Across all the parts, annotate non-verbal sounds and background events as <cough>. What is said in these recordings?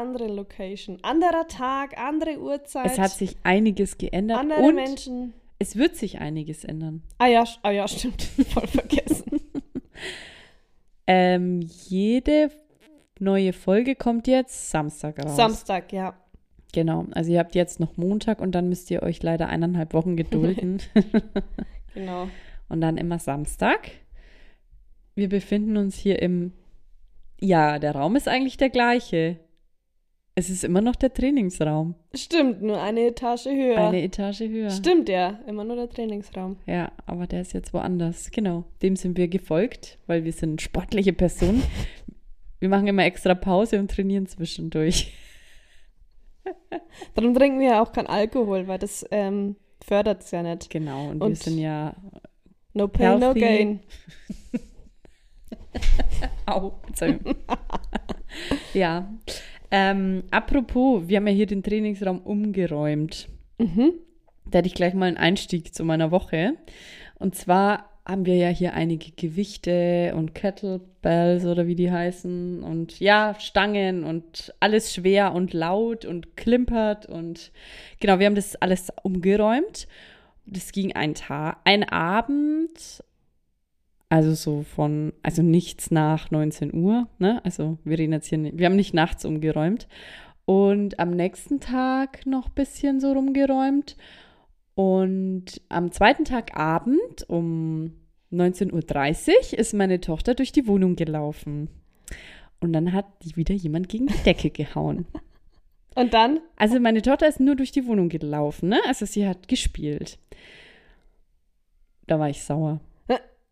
anderen Location. Anderer Tag, andere Uhrzeit. Es hat sich einiges geändert andere und Menschen. es wird sich einiges ändern. Ah ja, ah ja, stimmt. <laughs> Voll vergessen. <laughs> Ähm, jede neue Folge kommt jetzt Samstag raus. Samstag, ja. Genau. Also ihr habt jetzt noch Montag und dann müsst ihr euch leider eineinhalb Wochen gedulden. <laughs> Genau. und dann immer Samstag. Wir befinden uns hier im. Ja, der Raum ist eigentlich der gleiche. Es ist immer noch der Trainingsraum. Stimmt, nur eine Etage höher. Eine Etage höher. Stimmt ja, immer nur der Trainingsraum. Ja, aber der ist jetzt woanders. Genau. Dem sind wir gefolgt, weil wir sind sportliche Personen. wir machen immer extra Pause und trainieren zwischendurch. <laughs> Darum trinken wir ja auch kein Alkohol, weil das ähm, fördert es ja nicht. Genau. Und, wir Und- sind ja. No pain, no Healthy. gain. <laughs> Au. Entschuldigung. <laughs> ja. Ähm, apropos, wir haben ja hier den Trainingsraum umgeräumt. Mhm. Da hätte ich gleich mal einen Einstieg zu meiner Woche. Und zwar haben wir ja hier einige Gewichte und Kettlebells oder wie die heißen und ja, Stangen und alles schwer und laut und klimpert und genau, wir haben das alles umgeräumt. Das ging ein Tag, ein Abend, also so von, also nichts nach 19 Uhr, ne? Also wir reden jetzt hier nicht, wir haben nicht nachts umgeräumt. Und am nächsten Tag noch ein bisschen so rumgeräumt. Und am zweiten Tag Abend um 19.30 Uhr ist meine Tochter durch die Wohnung gelaufen. Und dann hat die wieder jemand gegen die Decke gehauen. <laughs> Und dann? Also meine Tochter ist nur durch die Wohnung gelaufen, ne? Also sie hat gespielt. Da war ich sauer.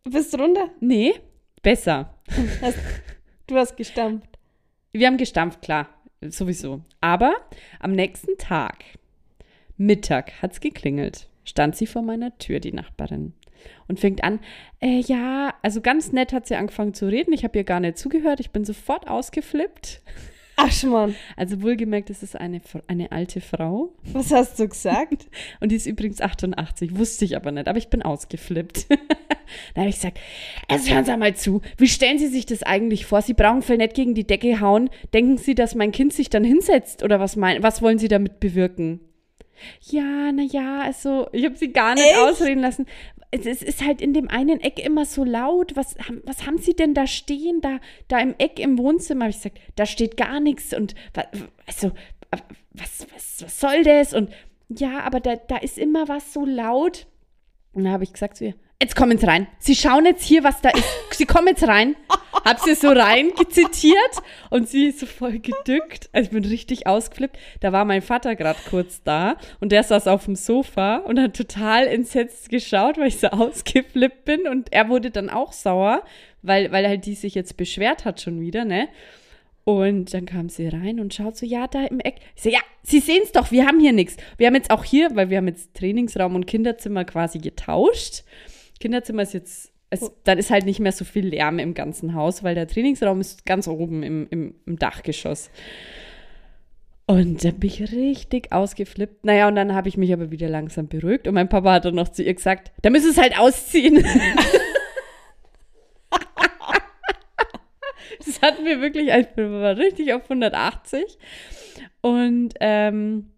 Bist du runter? Nee, besser. Hast, du hast gestampft. Wir haben gestampft, klar, sowieso. Aber am nächsten Tag, Mittag, hat's geklingelt. Stand sie vor meiner Tür, die Nachbarin. Und fängt an, äh, ja, also ganz nett hat sie angefangen zu reden. Ich habe ihr gar nicht zugehört. Ich bin sofort ausgeflippt. Ach, Schmarrn. Also wohlgemerkt, es ist eine, eine alte Frau. Was hast du gesagt? Und die ist übrigens 88, wusste ich aber nicht, aber ich bin ausgeflippt. <laughs> da habe ich gesagt, also hören Sie mal zu, wie stellen Sie sich das eigentlich vor? Sie brauchen vielleicht nicht gegen die Decke hauen. Denken Sie, dass mein Kind sich dann hinsetzt? Oder was, mein, was wollen Sie damit bewirken? Ja, na ja, also ich habe sie gar nicht Echt? ausreden lassen. Es, es ist halt in dem einen Eck immer so laut. Was, haben- was haben Sie denn da stehen? Da, da im Eck im Wohnzimmer habe ich gesagt, da steht gar nichts und also was, was, was soll das? Und ja, aber da, da ist immer was so laut. Und da habe ich gesagt zu ihr, jetzt kommen Sie rein. Sie schauen jetzt hier, was da ist. Sie kommen jetzt rein. Hab sie so reingezitiert und sie ist so voll gedückt. Also ich bin richtig ausgeflippt. Da war mein Vater gerade kurz da und der saß auf dem Sofa und hat total entsetzt geschaut, weil ich so ausgeflippt bin. Und er wurde dann auch sauer, weil, weil halt die sich jetzt beschwert hat schon wieder, ne? Und dann kam sie rein und schaut so, ja, da im Eck. Ich so, ja, Sie sehen es doch, wir haben hier nichts. Wir haben jetzt auch hier, weil wir haben jetzt Trainingsraum und Kinderzimmer quasi getauscht. Kinderzimmer ist jetzt, es, dann ist halt nicht mehr so viel Lärm im ganzen Haus, weil der Trainingsraum ist ganz oben im, im, im Dachgeschoss. Und da bin ich richtig ausgeflippt. Naja, und dann habe ich mich aber wieder langsam beruhigt. Und mein Papa hat dann noch zu ihr gesagt, da müssen es halt ausziehen. <laughs> das hatten wir wirklich, ich war richtig auf 180. Und ähm,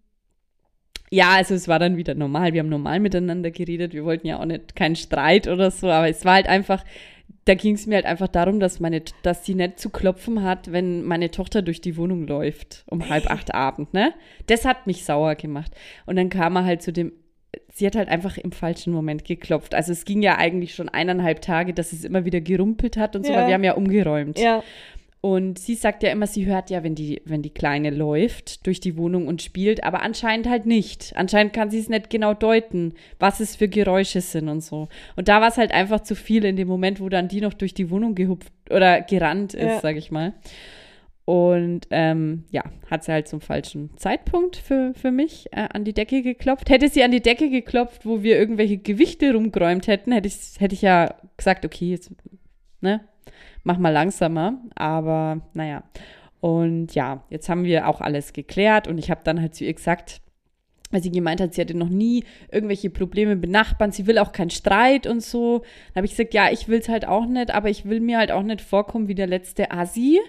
ja, also es war dann wieder normal. Wir haben normal miteinander geredet. Wir wollten ja auch nicht keinen Streit oder so, aber es war halt einfach, da ging es mir halt einfach darum, dass meine, dass sie nicht zu klopfen hat, wenn meine Tochter durch die Wohnung läuft um halb acht <laughs> Abend, ne? Das hat mich sauer gemacht. Und dann kam er halt zu dem, sie hat halt einfach im falschen Moment geklopft. Also es ging ja eigentlich schon eineinhalb Tage, dass es immer wieder gerumpelt hat und so, Ja. weil wir haben ja umgeräumt. Ja. Und sie sagt ja immer, sie hört ja, wenn die, wenn die Kleine läuft durch die Wohnung und spielt, aber anscheinend halt nicht. Anscheinend kann sie es nicht genau deuten, was es für Geräusche sind und so. Und da war es halt einfach zu viel in dem Moment, wo dann die noch durch die Wohnung gehupft oder gerannt ist, Ja. sag ich mal. Und ähm, ja, hat sie halt zum falschen Zeitpunkt für, für mich äh, an die Decke geklopft. Hätte sie an die Decke geklopft, wo wir irgendwelche Gewichte rumgeräumt hätten, hätte ich, hätte ich ja gesagt, okay, jetzt, ne, mach mal langsamer. Aber naja. Und ja, jetzt haben wir auch alles geklärt und ich habe dann halt zu ihr gesagt, weil sie gemeint hat, sie hatte noch nie irgendwelche Probleme mit Nachbarn, sie will auch keinen Streit und so. Dann habe ich gesagt, ja, ich will es halt auch nicht, aber ich will mir halt auch nicht vorkommen wie der letzte Asi,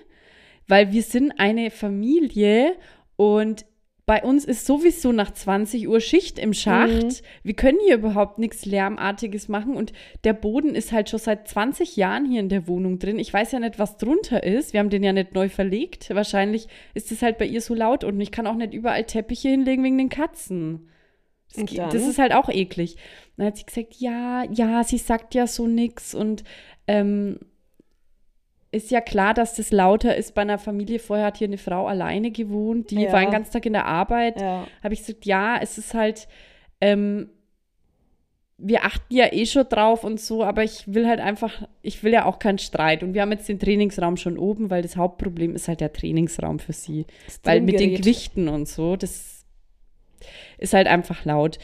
weil wir sind eine Familie und bei uns ist sowieso nach 20 Uhr Schicht im Schacht. Mhm. Wir können hier überhaupt nichts Lärmartiges machen und der Boden ist halt schon seit 20 Jahren hier in der Wohnung drin. Ich weiß ja nicht, was drunter ist. Wir haben den ja nicht neu verlegt. Wahrscheinlich ist es halt bei ihr so laut und ich kann auch nicht überall Teppiche hinlegen wegen den Katzen. Das, das ist halt auch eklig. Dann hat sie gesagt, ja, ja, sie sagt ja so nix und ähm, ist ja klar, dass das lauter ist bei einer Familie. Vorher hat hier eine Frau alleine gewohnt, die Ja. war den ganzen Tag in der Arbeit. Ja. Habe ich gesagt, ja, es ist halt, ähm, wir achten ja eh schon drauf und so, aber ich will halt einfach, ich will ja auch keinen Streit. Und wir haben jetzt den Trainingsraum schon oben, weil das Hauptproblem ist halt der Trainingsraum für sie. Weil mit den. Gewichten und so, das ist halt einfach laut.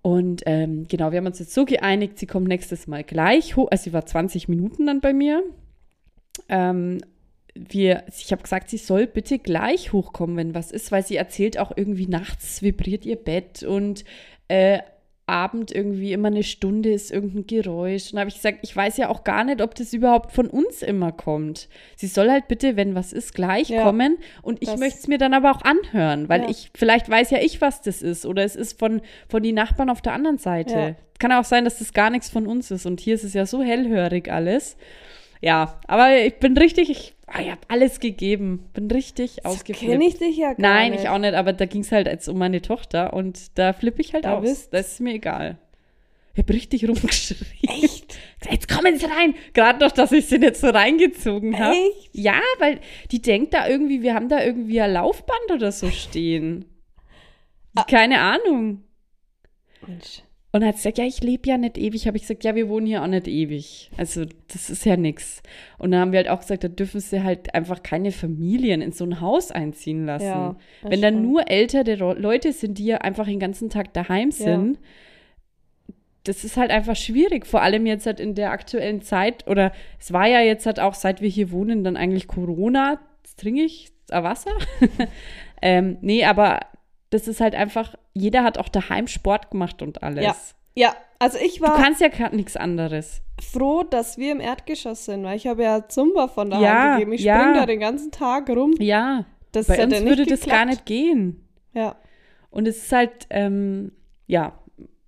Und ähm, genau, wir haben uns jetzt so geeinigt, sie kommt nächstes Mal gleich hoch. Also sie war 20 Minuten dann bei mir. Ähm, wir, ich habe gesagt, sie soll bitte gleich hochkommen, wenn was ist, weil sie erzählt auch irgendwie nachts vibriert ihr Bett und äh, Abend irgendwie immer eine Stunde ist irgendein Geräusch. Und da habe ich gesagt, ich weiß ja auch gar nicht, ob das überhaupt von uns immer kommt. Sie soll halt bitte, wenn was ist, gleich Ja, kommen. Und ich möchte es mir dann aber auch anhören, weil Ja. ich, vielleicht weiß ja ich, was das ist. Oder es ist von, von den Nachbarn auf der anderen Seite. Ja. Kann auch sein, dass das gar nichts von uns ist. Und hier ist es ja so hellhörig alles. Ja, aber ich bin richtig, ich, ah, ich habe alles gegeben. Bin richtig So ausgeflippt. kenne ich dich ja gar Nein, nicht. ich auch nicht, aber da ging es halt jetzt um meine Tochter und da flippe ich halt Da aus. bist- Das ist mir egal. Ich habe richtig rumgeschrien. Echt? <laughs> Jetzt kommen Sie rein. Gerade noch, dass ich sie nicht so reingezogen habe. Echt? Ja, weil die denkt da irgendwie, wir haben da irgendwie ein Laufband oder so stehen. Ah. Keine Ahnung. Mensch. Und hat gesagt, ja, ich lebe ja nicht ewig. Habe ich gesagt, ja, wir wohnen hier auch nicht ewig. Also das ist ja nix. Und dann haben wir halt auch gesagt, da dürfen sie halt einfach keine Familien in so ein Haus einziehen lassen. Ja, Wenn dann stimmt. nur ältere Leute sind, die ja einfach den ganzen Tag daheim sind, das ist halt einfach schwierig. Vor allem jetzt halt in der aktuellen Zeit. Oder es war ja jetzt halt auch, seit wir hier wohnen, dann eigentlich Corona. Jetzt trinke ich äh, Wasser. <laughs> ähm, nee, aber das ist halt einfach, jeder hat auch daheim Sport gemacht und alles. Ja. Ja, also ich Du war kannst ja gerade nichts anderes. froh, dass wir im Erdgeschoss sind, weil ich habe ja Zumba von daheim Ja, gegeben. Ich ja. spring da den ganzen Tag rum. Ja, Das bei uns würde das gar nicht gehen. Ja, Und es ist halt, ähm, ja,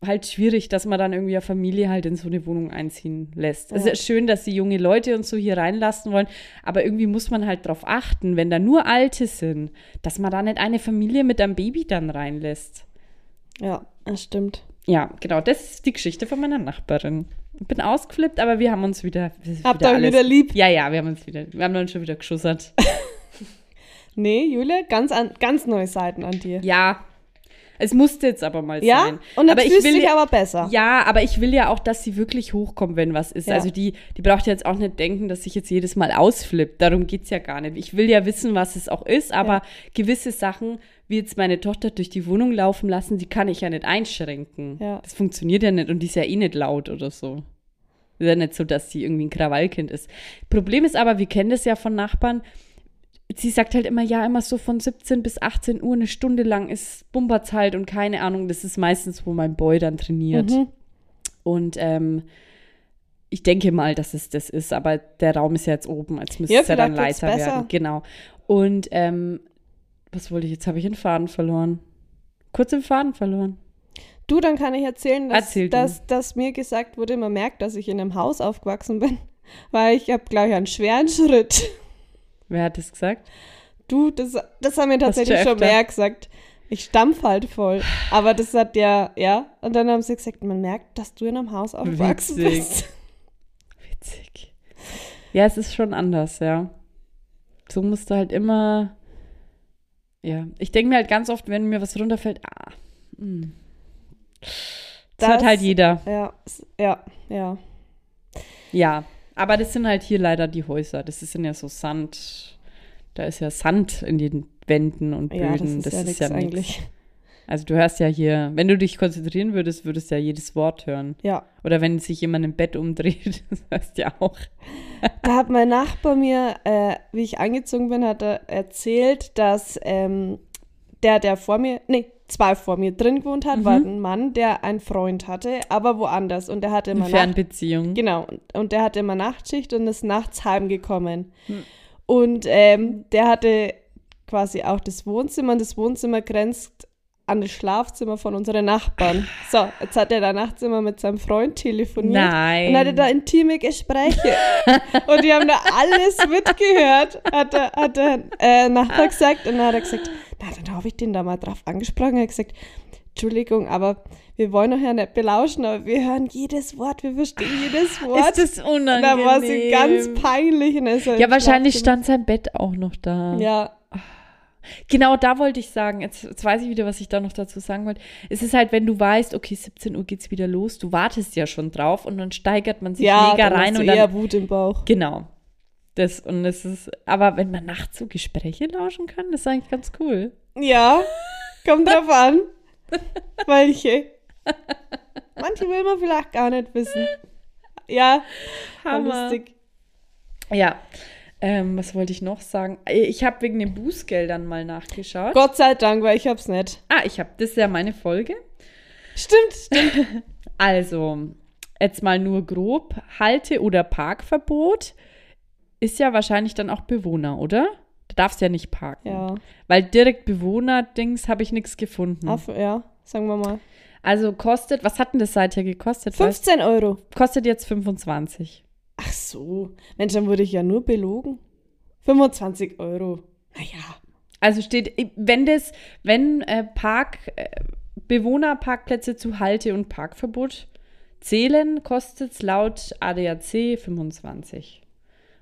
halt schwierig, dass man dann irgendwie eine Familie halt in so eine Wohnung einziehen lässt. Es Ja. ist schön, dass sie junge Leute und so hier reinlassen wollen, aber irgendwie muss man halt darauf achten, wenn da nur Alte sind, dass man da nicht eine Familie mit einem Baby dann reinlässt. ja, das stimmt. Ja, genau, das ist die Geschichte von meiner Nachbarin. Ich bin ausgeflippt, aber wir haben uns wieder. Habt ihr wieder lieb? Ja, ja, wir haben uns wieder, wir haben uns schon wieder geschussert. <laughs> Nee, Julia, ganz, an, ganz neue Seiten an dir. Ja, es musste jetzt aber mal Ja? sein. Und jetzt aber ich will ja, aber besser. ja, aber ich will ja auch, dass sie wirklich hochkommt, wenn was ist. Ja. Also die, die braucht ja jetzt auch nicht denken, dass ich jetzt jedes Mal ausflippt. Darum geht's ja gar nicht. Ich will ja wissen, was es auch ist, aber Ja. gewisse Sachen, wie jetzt meine Tochter durch die Wohnung laufen lassen, die kann ich ja nicht einschränken. Ja. Das funktioniert ja nicht und die ist ja eh nicht laut oder so. Ist ja nicht so, dass sie irgendwie ein Krawallkind ist. Problem ist aber, wir kennen das ja von Nachbarn, sie sagt halt immer, ja, immer so von 17 bis 18 Uhr eine Stunde lang ist Bumperzeit und keine Ahnung, das ist meistens, wo mein Boy dann trainiert. Mhm. Und ähm, ich denke mal, dass es das ist, aber der Raum ist ja jetzt oben, als müsste Ja, es ja dann leiser werden. Genau. Und ähm, was wollte ich, jetzt habe ich den Faden verloren. Kurz den Faden verloren. Du, dann kann ich erzählen, dass, Erzähl dass, dass mir gesagt wurde, man merkt, dass ich in einem Haus aufgewachsen bin, <laughs> weil ich habe, glaube ich, einen schweren Schritt. Wer hat das gesagt? Du, das, das haben mir tatsächlich schon mehr gesagt. Ich stampf halt voll. Aber das hat ja, ja. Und dann haben sie gesagt, man merkt, dass du in einem Haus aufgewachsen Witzig. bist. <laughs> Witzig. Ja, es ist schon anders, ja. So musst du halt immer. Ja, ich denke mir halt ganz oft, wenn mir was runterfällt, ah, hm. Das, hat Das- halt jeder. Ja, ja, ja. Ja, aber das sind halt hier leider die Häuser. Das sind ja so Sand. Da ist ja Sand in den Wänden und Ja, das Böden. ist ja nichts nix. eigentlich. Also du hörst ja hier, wenn du dich konzentrieren würdest, würdest du ja jedes Wort hören. Ja. Oder wenn sich jemand im Bett umdreht, <laughs> das hörst du ja auch. Da hat mein Nachbar mir, äh, wie ich angezogen bin, hat er erzählt, dass ähm, der, der vor mir, nee, zwei vor mir drin gewohnt hat, Mhm. war ein Mann, der einen Freund hatte, aber woanders. Und der hatte immer Nacht Fernbeziehung. Genau, und- der hatte immer Nachtschicht und ist nachts heimgekommen. Hm. Und ähm, der hatte quasi auch das Wohnzimmer und das Wohnzimmer grenzt an das Schlafzimmer von unseren Nachbarn. So, jetzt hat er da nachts immer mit seinem Freund telefoniert Nein. und hatte da intime Gespräche. und die haben da alles <laughs> mitgehört, hat der, hat der äh, Nachbar gesagt. Und dann hat er gesagt, na, dann habe ich den da mal drauf angesprochen. Er hat gesagt, Entschuldigung, aber wir wollen euch ja nicht belauschen, aber wir hören jedes Wort, wir verstehen jedes Wort. Ist das unangenehm? da war sie ganz peinlich. So Ja, wahrscheinlich stand sein Bett auch noch da. Ja, Genau, da wollte ich sagen, jetzt, jetzt weiß ich wieder, was ich da noch dazu sagen wollte. Es ist halt, wenn du weißt, okay, 17 Uhr geht's wieder los, du wartest ja schon drauf und dann steigert man sich ja mega dann rein hast und du eher dann. Wut im Bauch. Genau. Das, und es ist, aber wenn man nachts so Gespräche lauschen kann, das ist eigentlich ganz cool. Ja, kommt <laughs> drauf an. Welche? Manche will man vielleicht gar nicht wissen. Ja, Hammer. lustig. Ja. Ähm, was wollte ich noch sagen? Ich habe wegen den Bußgeldern mal nachgeschaut. Gott sei Dank, weil ich hab's nicht. Ah, ich habe, das ist ja meine Folge. Stimmt, stimmt. <laughs> Also, jetzt mal nur grob. Halte- oder Parkverbot ist ja wahrscheinlich dann auch Bewohner, oder? Du darfst ja nicht parken. Ja, Weil direkt Bewohner-Dings habe ich nichts gefunden. auf, ja, sagen wir mal. Also kostet, was hat denn das seither gekostet? Weißt, 15 Euro. kostet jetzt 25. Ach so. Mensch, dann wurde ich ja nur belogen. 25 Euro. Naja. Also steht, wenn das, wenn äh, Park, äh, Bewohnerparkplätze zu Halte- und Parkverbot zählen, kostet es laut ADAC 25.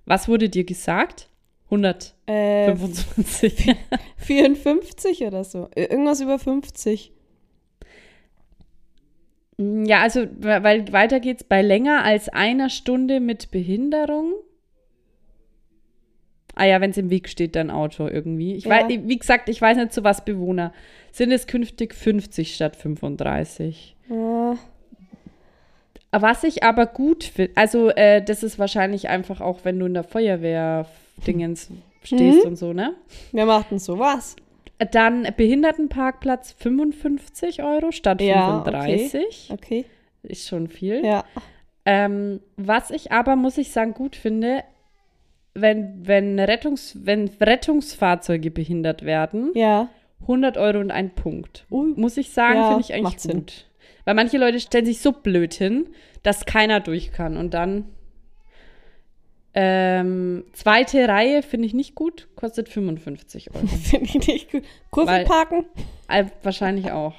Was wurde dir gesagt? 125. Äh, 54 oder so. Irgendwas über 50. ja, also, weil weiter geht's bei länger als einer Stunde mit Behinderung. Ah ja, wenn es im Weg steht, dein Auto irgendwie. Ich Ja. weiß, wie gesagt, ich weiß nicht, zu was Bewohner. Sind es künftig 50 statt 35? Ah, Was ich aber gut finde, also äh, das ist wahrscheinlich einfach auch, wenn du in der Feuerwehr-Dingens stehst Mhm. und so, ne? wer macht denn sowas? Dann Behindertenparkplatz 55 Euro statt Ja, 35. Okay. Ist schon viel. Ja. Ähm, was ich aber, muss ich sagen, gut finde, wenn, wenn, Rettungs, wenn Rettungsfahrzeuge behindert werden, Ja. 100 Euro und ein Punkt. Ui. Muss ich sagen, Ja, finde ich eigentlich macht Sinn. gut. Weil manche Leute stellen sich so blöd hin, dass keiner durch kann. Und dann ähm, zweite Reihe finde ich nicht gut, kostet 55 Euro. <laughs> Finde ich nicht gut. Kurve Weil- parken? äh, wahrscheinlich auch.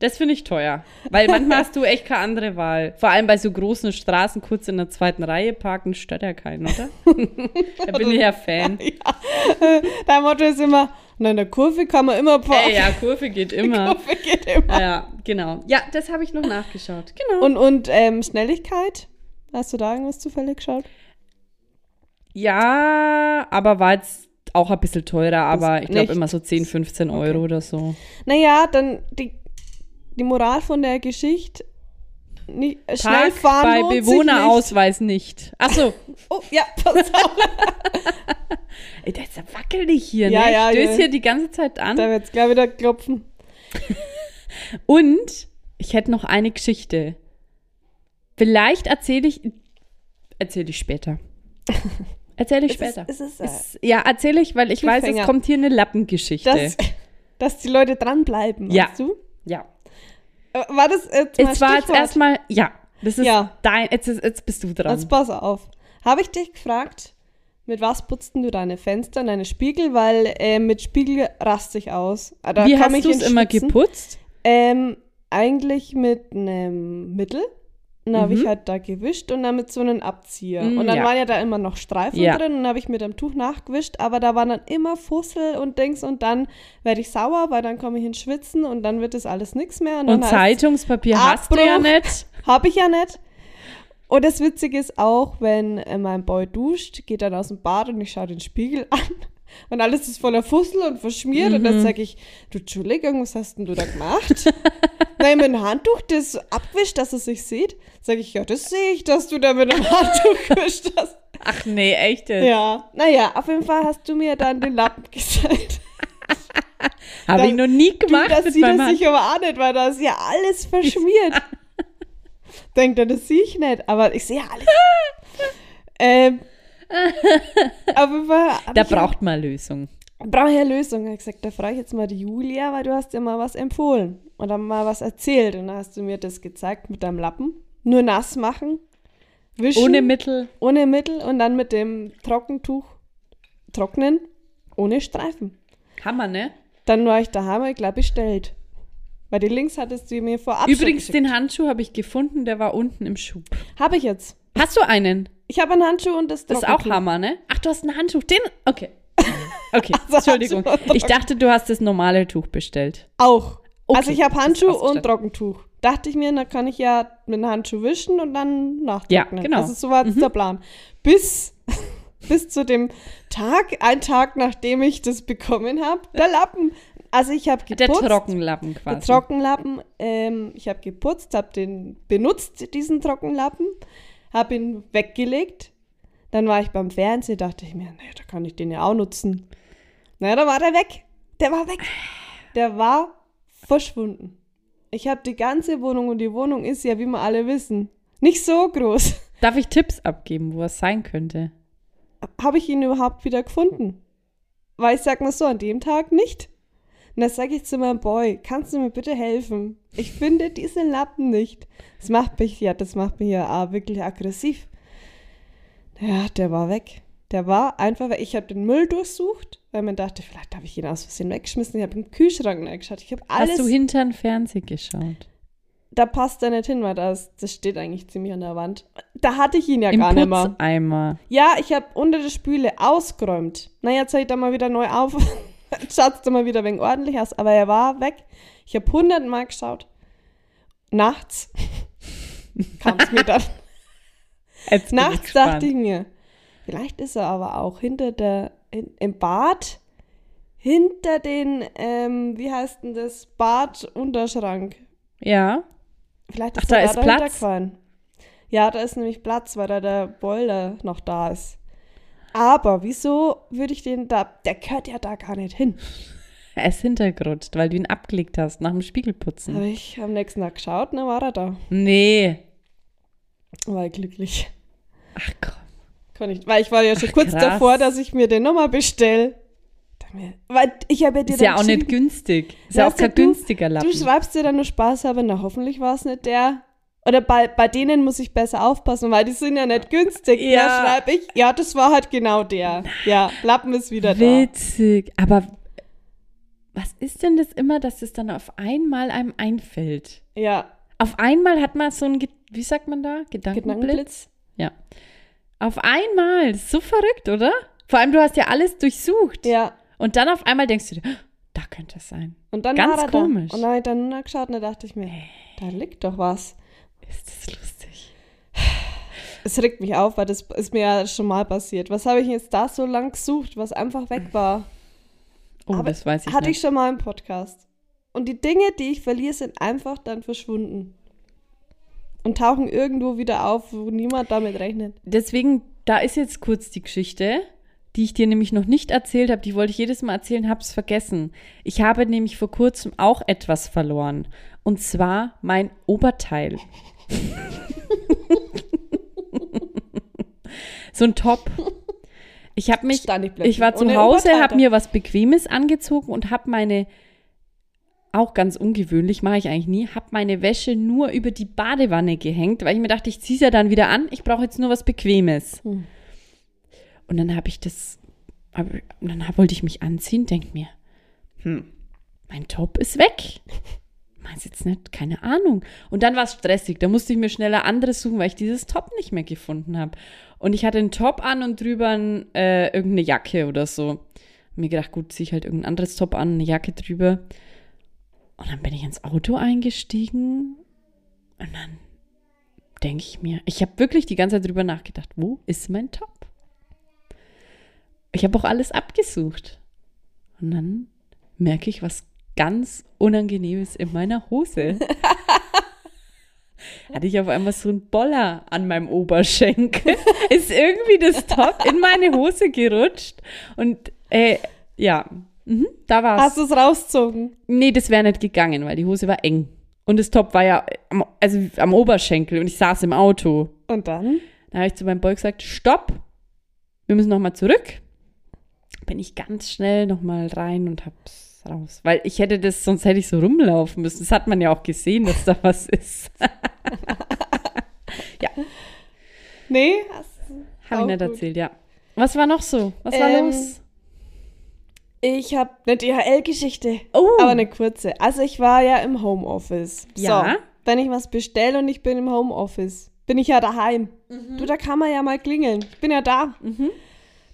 Das finde ich teuer. Weil manchmal hast du echt keine andere Wahl. Vor allem bei so großen Straßen kurz in der zweiten Reihe parken, stört ja keinen, oder? da bin ich ja Fan. <laughs> Dein Motto ist immer, na, in der Kurve kann man immer parken. Ey, ja, Kurve geht immer. Kurve geht immer. Ja, genau. Ja, das habe ich noch nachgeschaut. Genau. Und, und ähm, Schnelligkeit? Hast du da irgendwas zufällig geschaut? Ja, aber war jetzt auch ein bisschen teurer, aber ich glaube immer so 10, 15 Euro oder so. Naja, dann die, die Moral von der Geschichte. Nicht, schnell fahren bei Bewohnerausweis nicht. Achso, nicht. <laughs> Oh, ja, pass auf. <laughs> ey, das ist ja wackelig hier, Ja, ne? ja, ich stöß ja. hier die ganze Zeit an. da wird's gleich wieder klopfen. <laughs> Und ich hätte noch eine Geschichte. Vielleicht erzähle ich, erzähle ich später. Erzähle ich Es ist- später. es ist, äh, Es- ja, erzähle ich, weil ich weiß, es kommt hier eine Lappengeschichte. Dass, <laughs> dass die Leute dranbleiben, Ja. weißt du? ja. Äh, War das jetzt mal Es war jetzt Stichwort? erstmal, ja, das ist Ja. dein, jetzt, ist, jetzt bist du dran. Jetzt pass auf. Habe ich dich gefragt, mit was putzt denn du deine Fenster, deine Spiegel? Weil äh, mit Spiegel raste ich aus. Ah, Da Wie hast ich du es immer geputzt? Ähm, eigentlich mit einem Mittel. Und dann habe Mhm. ich halt da gewischt und dann mit so einem Abzieher. Mm, und dann ja. waren ja da immer noch Streifen Ja. drin und dann habe ich mit dem Tuch nachgewischt, aber da waren dann immer Fussel und Dings und dann werde ich sauer, weil dann komme ich ins Schwitzen und dann wird das alles nichts mehr. Und, Und Zeitungspapier hast du ja nicht. <laughs> Habe ich ja nicht. Und das Witzige ist auch, wenn äh, mein Boy duscht, geht dann aus dem Bad und ich schaue den Spiegel <laughs> an und alles ist voller Fussel und verschmiert und Mhm. dann sage ich, du Entschuldigung, was hast denn du da gemacht? <laughs> Nein, mit dem Handtuch das abwischt, dass es sich sieht. Sage ich, ja, das sehe ich, dass du da mit dem Handtuch <laughs> gewischt hast. Ach nee, echt jetzt? Ja, naja, auf jeden Fall hast du mir dann den Lappen gezeigt. <laughs> Habe ich noch nie Du, gemacht das mit sieht er sich aber auch nicht, weil da ist ja alles verschmiert. <laughs> Denkt er, das sehe ich nicht, aber ich sehe alles. ähm, Fall hab Da braucht man Lösung. Brauche ich eine Lösung. Ich habe gesagt, da frage ich jetzt mal die Julia, weil du hast ja mal was empfohlen oder mal was erzählt. Und dann hast du mir das gezeigt mit deinem Lappen. Nur nass machen, wischen, Ohne Mittel. ohne Mittel und dann mit dem Trockentuch trocknen, ohne Streifen. Hammer, ne? Dann war ich daheim, ich glaube, bestellt. Weil die Links hattest du mir vorab Übrigens, den Handschuh habe ich gefunden, der war unten im Schuh. Habe ich jetzt. Hast du einen? Ich habe einen Handschuh und das Das ist auch. Hammer, ne? Ach, du hast einen Handschuh. Den? Okay. Okay, <laughs> Also Entschuldigung. Ich dachte, du hast das normale Tuch bestellt. Auch. Okay, also ich habe Handschuh und. Trockentuch. Dachte ich mir, dann kann ich ja mit dem Handschuh wischen und dann nachtrocknen. Ja, genau. Also so war jetzt der Plan. Bis, <laughs> bis zu dem Tag, ein Tag nachdem ich das bekommen habe, der Lappen. Also ich habe Der geputzt. Trockenlappen Der quasi. Trockenlappen. Ähm, ich habe geputzt, habe den benutzt, diesen Trockenlappen, habe ihn weggelegt. Dann war ich beim Fernsehen, dachte ich mir, naja, da kann ich den ja auch nutzen. Naja, da war der weg. Der war weg. Der war verschwunden. Ich habe die ganze Wohnung und die Wohnung ist ja, wie wir alle wissen, nicht so groß. Darf ich Tipps abgeben, wo es sein könnte? Habe ich ihn überhaupt wieder gefunden? Weil ich sag mal so, an dem Tag nicht. Und dann sage ich zu meinem Boy, kannst du mir bitte helfen? Ich finde diesen Lappen nicht. Das macht mich ja, das macht mich ja auch wirklich aggressiv. Ja, der war weg. Der war einfach weg. Ich habe den Müll durchsucht, weil man dachte, vielleicht habe ich ihn aus Versehen weggeschmissen. Ich habe im Kühlschrank reingeschaut. Ich habe alles. Hast du hinter den Fernseher geschaut? da passt er nicht hin, weil das, das steht eigentlich ziemlich an der Wand. Da hatte ich ihn ja Im gar nicht mehr. Putzeimer. Ja, ich habe unter der Spüle ausgeräumt. Na, jetzt habe ich da mal wieder neu auf. <laughs> Schaut's da mal wieder wenig ordentlich aus. Aber er war weg. Ich habe hundertmal geschaut. Nachts <laughs> kam es mir dann. Ich Nachts gespannt. dachte ich mir, vielleicht ist er aber auch hinter der, in, im Bad, hinter den, ähm, wie heißt denn das, Badunterschrank. Ja. Vielleicht Ach, ist da ist da dahinter Platz? gefallen. Ja, da ist nämlich Platz, weil da der Boiler noch da ist. Aber wieso würde ich den da, der gehört ja da gar nicht hin. <laughs> Er ist hintergerutscht, weil du ihn abgelegt hast nach dem Spiegelputzen. Habe ich am nächsten Tag geschaut und dann war er da. Nee. War ich glücklich. Ach komm. Kann ich, weil ich war ja schon kurz krass. davor, dass ich mir den nochmal bestelle. Weil ich habe ja dir Ist ja auch nicht günstig. Ist ja auch Weißt du, kein günstiger Lappen. Du schreibst dir dann nur Spaß haben, na hoffentlich war es nicht der. Oder bei, bei denen muss ich besser aufpassen, weil die sind ja nicht günstig. Ja, Ja. schreibe ich. Ja, das war halt genau der. Ja, Lappen ist wieder da. Witzig. Aber was ist denn das immer, dass es dann auf einmal einem einfällt? Ja, Auf einmal hat man so ein, Ge- wie sagt man da? Gedankenblitz? Gedankenblitz. Ja. Auf einmal. Das ist so verrückt, oder? Vor allem, du hast ja alles durchsucht. Ja. Und dann auf einmal denkst du dir, "Ah, da könnte es sein. Und dann Ganz war komisch. da. Und dann habe ich dann nachgeschaut und da dachte ich mir, da liegt doch was. Ist das lustig? Es regt mich auf, weil das ist mir ja schon mal passiert. Was habe ich jetzt da so lang gesucht, was einfach weg war? Oh, Aber das weiß ich Hatte nicht. ich schon mal im Podcast. Und die Dinge, die ich verliere, sind einfach dann verschwunden. Und tauchen irgendwo wieder auf, wo niemand damit rechnet. Deswegen, da ist jetzt kurz die Geschichte, die ich dir nämlich noch nicht erzählt habe. Die wollte ich jedes Mal erzählen, habe es vergessen. Ich habe nämlich vor kurzem auch etwas verloren. Und zwar mein Oberteil. <laughs> so ein Top. Ich habe mich, ich war zu ohne Hause, habe mir was Bequemes angezogen und habe meine, auch ganz ungewöhnlich, mache ich eigentlich nie, habe meine Wäsche nur über die Badewanne gehängt, weil ich mir dachte, ich ziehe es ja dann wieder an, ich brauche jetzt nur was Bequemes. Hm. Und dann habe ich das, hab, und dann hab, wollte ich mich anziehen, denk mir, hm, mein Top ist weg. Meinst jetzt nicht? Keine Ahnung. Und dann war es stressig. Da musste ich mir schneller anderes suchen, weil ich dieses Top nicht mehr gefunden habe. Und ich hatte einen Top an und drüber ein, äh, irgendeine Jacke oder so. Hab mir gedacht, gut, ziehe ich halt irgendein anderes Top an, eine Jacke drüber. Und dann bin ich ins Auto eingestiegen und dann denke ich mir, ich habe wirklich die ganze Zeit drüber nachgedacht, wo ist mein Top? Ich habe auch alles abgesucht. Und dann merke ich was ganz Unangenehmes in meiner Hose. <laughs> Hatte ich auf einmal so einen Boller an meinem Oberschenkel. Ist irgendwie das Top in meine Hose gerutscht. Und äh, ja, Mhm, da war's. Hast du es rausgezogen? Nee, das wäre nicht gegangen, weil die Hose war eng. Und das Top war ja am, also am Oberschenkel und ich saß im Auto. Und dann? Da habe ich zu meinem Boy gesagt, stopp, wir müssen nochmal zurück. Bin ich ganz schnell nochmal rein und hab's raus. Weil ich hätte das, sonst hätte ich so rumlaufen müssen. Das hat man ja auch gesehen, dass da was <laughs> ist. <laughs> Nee? Hast- Habe ich Auch nicht gut. erzählt, ja. Was war noch so? Was war Ähm, los? Ich habe eine DHL-Geschichte, Oh, aber eine kurze. Also ich war ja im Homeoffice. Ja. So, wenn ich was bestelle und ich bin im Homeoffice, bin ich ja daheim. Mhm. Du, da kann man ja mal klingeln. Ich bin ja da.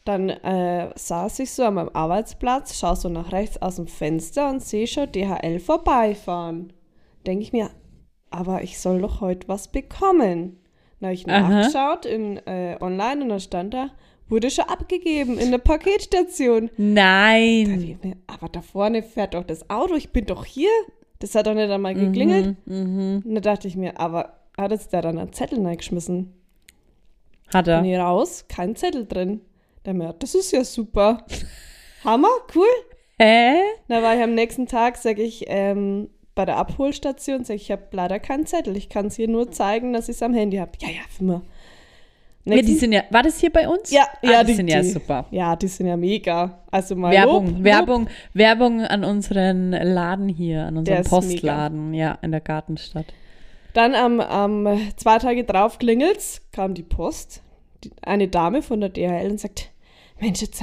Dann äh, saß ich so an meinem Arbeitsplatz, schaue so nach rechts aus dem Fenster und sehe schon DHL vorbeifahren. Denke ich mir, aber ich soll doch heute was bekommen. Dann habe ich nachgeschaut in, äh, online und dann stand da, wurde schon abgegeben in der Paketstation. Da nein. dachte ich mir, aber da vorne fährt doch das Auto, ich bin doch hier. Das hat doch nicht einmal geklingelt. Mhm, Und da dachte ich mir, aber hat jetzt der dann einen Zettel reingeschmissen? Hat er. Bin ich raus, kein Zettel drin. Da mir, das ist ja super. <laughs> Hammer, cool. Hä? Da war ich am nächsten Tag, sage ich, ähm, bei der Abholstation, sage ich, ich habe leider keinen Zettel. Ich kann es hier nur zeigen, dass ich es am Handy habe. Ja, ja, für mal. Ja, die sind ja, war das hier bei uns? ja, ah, ja, die, sind ja super. Ja, die sind ja mega. Also mal Werbung, Lob, Lob. Werbung, Werbung an unseren Laden hier, an ist Postladen, ja, in der Gartenstadt. Dann am, am zwei Tage drauf klingelt's, kam die Post, die, eine Dame von der DHL und sagt, Mensch, jetzt,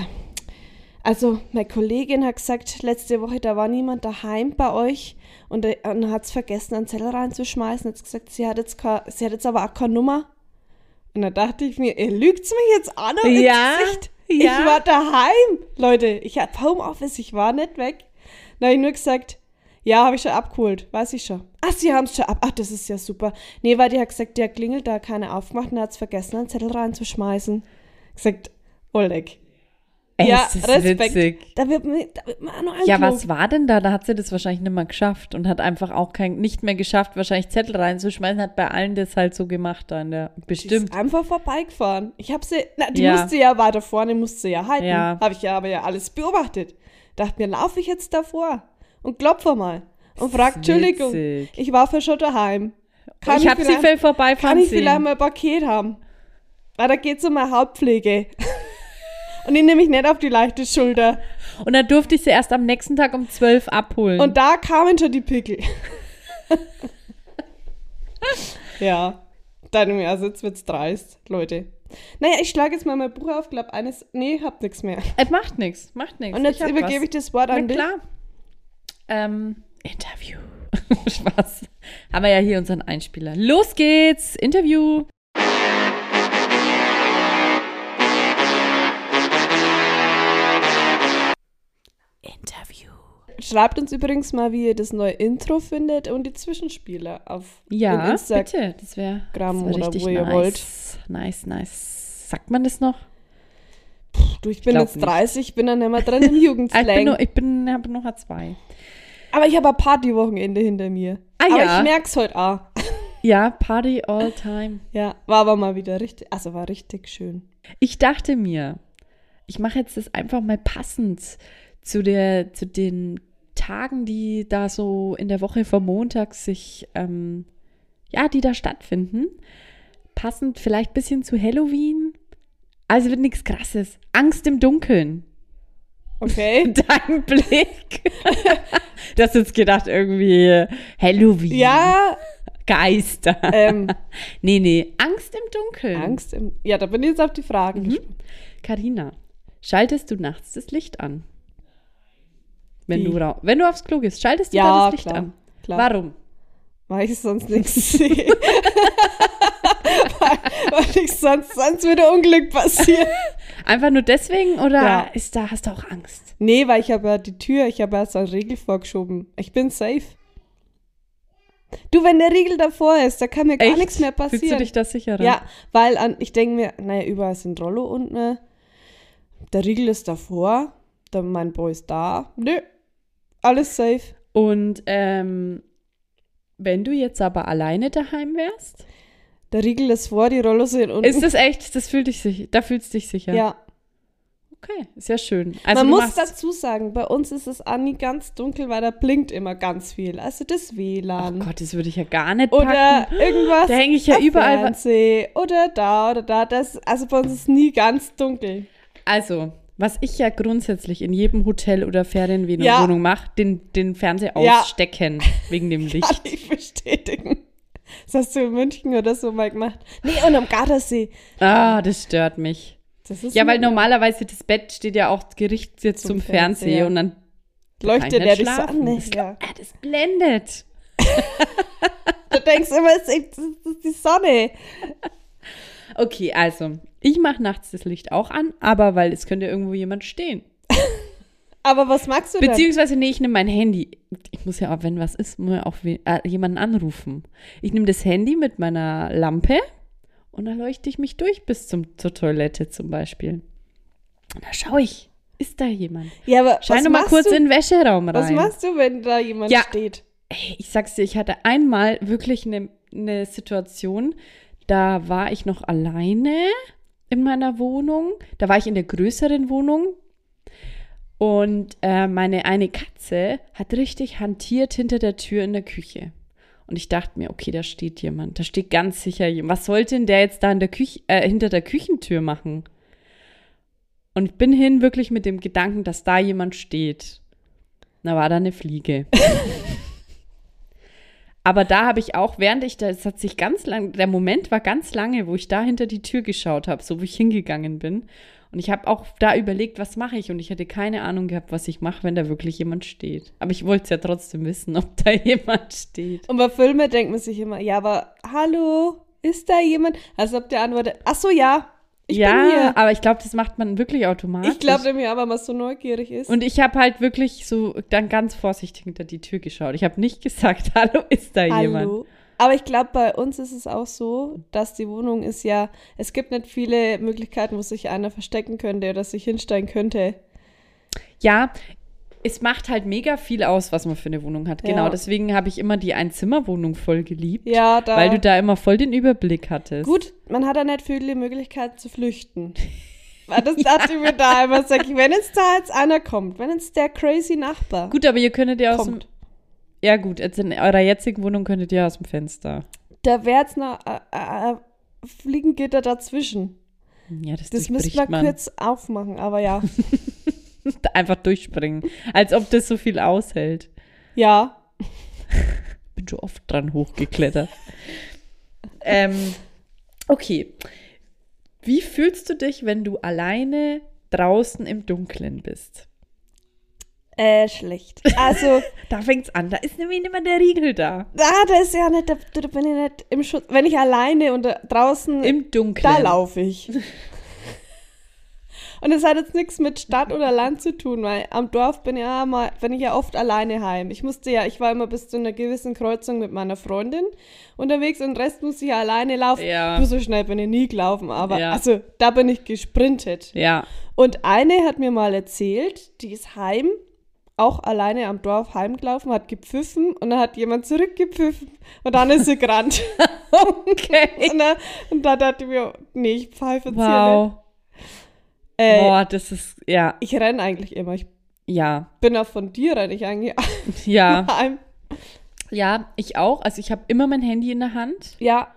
also meine Kollegin hat gesagt, letzte Woche, da war niemand daheim bei euch und, äh, und hat es vergessen, einen Zettel reinzuschmeißen. Hat gesagt, sie hat, jetzt sie hat jetzt aber auch keine Nummer. Und da dachte ich mir, ihr lügt's mich jetzt an ins Ja, Gesicht. ja. Ich war daheim, Leute. Ich hatte Homeoffice, ich war nicht weg. Da habe ich nur gesagt, ja, habe ich schon abgeholt, weiß ich schon. Ach, sie haben es schon ab. Ach, das ist ja super. Nee, weil die hat gesagt, der klingelt, da hat keine aufgemacht und hat es vergessen, einen Zettel reinzuschmeißen. Gesagt, Oleg. Ey, ja, ist das Respekt. witzig. Da wird mir, da wird mir auch noch Ja, was war denn da? Da hat sie das wahrscheinlich nicht mehr geschafft und hat einfach auch kein, nicht mehr geschafft, wahrscheinlich Zettel reinzuschmeißen, hat bei allen das halt so gemacht da in der, Die bestimmt. ist einfach vorbeigefahren. Ich habe sie, na, die Ja. musste ja weiter vorne, musste sie ja halten. Ja. Habe ich ja aber ja alles beobachtet. Dachte mir, laufe ich jetzt davor und klopfe mal und frag, Entschuldigung, ich war für schon daheim. Kann ich habe sie vielleicht- viel vorbeifahren Kann ich sehen. vielleicht mal ein Paket haben? Weil da geht es um meine Hautpflege. Und die nehme ich nicht auf die leichte Schulter. Und dann durfte ich sie erst am nächsten Tag um 12 abholen. Und da kamen schon die Pickel. ja. Dann mir, also jetzt wird's dreist, Leute. Naja, ich schlage jetzt mal mein Buch auf, glaub eines. Nee, hab nix mehr. es macht nichts, macht nichts. Und jetzt hab übergebe was. ich das Wort Na an dich. klar. Ähm, Interview. <laughs> Spaß. Haben wir ja hier unseren Einspieler. Los geht's, Interview. Schreibt uns übrigens mal, wie ihr das neue Intro findet und die Zwischenspiele auf Ja, in Instagram. bitte. Das wäre wär oder richtig wo ihr nice. wollt. Nice, nice. Sagt man das noch? Du, ich bin glaub jetzt nicht. 30, ich bin dann mehr drin im <laughs> Ah, ich bin Jugendslang. nur, ich bin, habe noch zwei. Aber ich habe ein Partywochenende hinter mir. Ah, aber ja. ich merk's heute auch. <laughs> Ja, Party all time. Ja, war aber mal wieder richtig, also war richtig schön. Ich dachte mir, ich mache jetzt das einfach mal passend zu, der, zu den Tagen, die da so in der Woche vor Montag sich, ähm, ja, die da stattfinden. Passend vielleicht ein bisschen zu Halloween. Also wird nichts Krasses. Angst im Dunkeln. Okay. <laughs> Dein Blick. du hast jetzt gedacht, irgendwie Halloween. ja, Geister. ähm, <laughs> Nee, nee. Angst im Dunkeln. Angst im. Ja, da bin ich jetzt auf die Fragen Mhm. gespannt. Carina, schaltest du nachts das Licht an? Wenn Wie? du, wenn du aufs Klo gehst, schaltest du Ja, da das Licht klar, an? klar. Warum? Weil ich sonst nichts sehe. <laughs> weil, weil ich sonst, sonst würde Unglück passieren. Einfach nur deswegen oder Ja. ist da, hast du auch Angst? Nee, weil ich habe ja die Tür, ich habe ja so einen Riegel vorgeschoben. Ich bin safe. Du, wenn der Riegel davor ist, da kann mir gar Echt? nichts mehr Fühlst du passieren. dich da sicherer? Ja, weil an, ich denke mir, naja, überall sind Rollo und ne, der Riegel ist davor, der, mein Boy ist da. Nö, alles safe. Und ähm, wenn du jetzt aber alleine daheim wärst, Der Riegel ist vor, die Rollos sind unten. ist das echt, das fühlt dich sicher, da fühlst du dich sicher. Ja. Okay, ist ja schön. Also Man muss dazu sagen, bei uns ist es auch nie ganz dunkel, weil da blinkt immer ganz viel. Also das Oh WLAN. Gott, das würde ich ja gar nicht packen. oder irgendwas. Da häng ich ja überall Fernseh oder da oder da. Das, also bei uns ist es nie ganz dunkel. Also, was ich ja grundsätzlich in jedem Hotel oder Ferienwohnung Ja. Mache, den, den Fernseher Ja. ausstecken <laughs> wegen dem Kann Licht. ich bestätigen. Das hast du in München oder so mal gemacht. Nee, und am Gardasee. Ah, das stört mich. Das Ja, weil normalerweise das Bett steht ja auch gerichtet jetzt Zum zum, Fernseher Fernseher. und dann leuchtet kann der die schlafen. Sonne. Das, Ja. ah, das blendet. <laughs> Du denkst immer, es ist die Sonne. Okay, also, ich mache nachts das Licht auch an, aber weil es könnte irgendwo jemand stehen. <laughs> Aber was magst du denn? Beziehungsweise, nee, ich nehme mein Handy. Ich muss ja auch, wenn was ist, muss ja auch we- äh, jemanden anrufen. Ich nehme das Handy mit meiner Lampe und dann leuchte ich mich durch bis zum, zur Toilette zum Beispiel. Und da schaue ich, ist da jemand? Ja, aber doch mal kurz du, in den Wäscheraum rein. Was machst du, wenn da jemand Ja. steht? Ey, ich sag's dir, ich hatte einmal wirklich eine ne Situation, da war ich noch alleine in meiner Wohnung. Da war ich in der größeren Wohnung. Und äh, meine eine Katze hat richtig hantiert hinter der Tür in der Küche. Und ich dachte mir, okay, da steht jemand. Da steht ganz sicher jemand. Was sollte denn der jetzt da in der Küche, äh, hinter der Küchentür machen? Und ich bin hin wirklich mit dem Gedanken, dass da jemand steht. Da war da eine Fliege. <laughs> Aber da habe ich auch, während ich da, es hat sich ganz lang, der Moment war ganz lange, wo ich da hinter die Tür geschaut habe, so wo ich hingegangen bin. Und ich habe auch da überlegt, was mache ich? Und ich hätte keine Ahnung gehabt, was ich mache, wenn da wirklich jemand steht. Aber ich wollte es ja trotzdem wissen, ob da <laughs> jemand steht. Und bei Filmen denkt man sich immer, ja, aber hallo, ist da jemand? Also ob der antwortet, ach so, ja, ich ja, aber ich glaube, das macht man wirklich automatisch. Ich glaube nämlich aber, man so neugierig ist. Und ich habe halt wirklich so dann ganz vorsichtig hinter die Tür geschaut. Ich habe nicht gesagt, <laughs> hallo, ist da jemand? Hallo. Aber ich glaube, bei uns ist es auch so, dass die Wohnung ist ja, es gibt nicht viele Möglichkeiten, wo sich einer verstecken könnte oder sich hinstellen könnte. Ja, es macht halt mega viel aus, was man für eine Wohnung hat. Ja. Genau, deswegen habe ich immer die Einzimmerwohnung voll geliebt, Ja, da. weil du da immer voll den Überblick hattest. Gut, man hat ja nicht viele Möglichkeiten zu flüchten. Weil das dachte ich mir da immer, sag ich, wenn jetzt da jetzt einer kommt, wenn jetzt der crazy Nachbar Gut, aber ihr könntet ja aus dem, kommt, ja gut, jetzt in eurer jetzigen Wohnung könntet ihr aus dem Fenster. da wäre jetzt noch äh, äh, Fliegengitter dazwischen. Ja, das, Das müssen wir man. kurz aufmachen, aber ja. <laughs> <laughs> Einfach durchspringen, als ob das so viel aushält. ja. <laughs> Bin schon oft dran hochgeklettert. ähm, okay. Wie fühlst du dich, wenn du alleine draußen im Dunkeln bist? Äh, schlecht. Also, <laughs> Da fängt's an. Da ist nämlich immer der Riegel da. ah, da ist ja nicht, da, da bin ich nicht im Schutz. Wenn ich alleine und draußen, Im Dunkeln. da laufe ich. Und es hat jetzt nichts mit Stadt oder Land zu tun, weil am Dorf bin, ja mal, bin ich ja oft alleine heim. Ich musste ja, ich war immer bis zu einer gewissen Kreuzung mit meiner Freundin unterwegs und den Rest musste ich ja alleine laufen. Ja. So schnell bin ich nie gelaufen, aber Ja. also da bin ich gesprintet. Ja. Und eine hat mir mal erzählt, die ist heim, auch alleine am Dorf heimgelaufen, hat gepfiffen und dann hat jemand zurückgepfiffen und dann ist sie gerannt. <laughs> Okay. <laughs> und, dann, und da dachte ich mir, nee, ich pfeife jetzt hier nicht. Äh, Boah, das ist, ja, ich renne eigentlich immer. Ich ja, bin auch von dir, renne ich eigentlich <laughs> ja. Ja, ich auch. Also ich habe immer mein Handy in der Hand, Ja,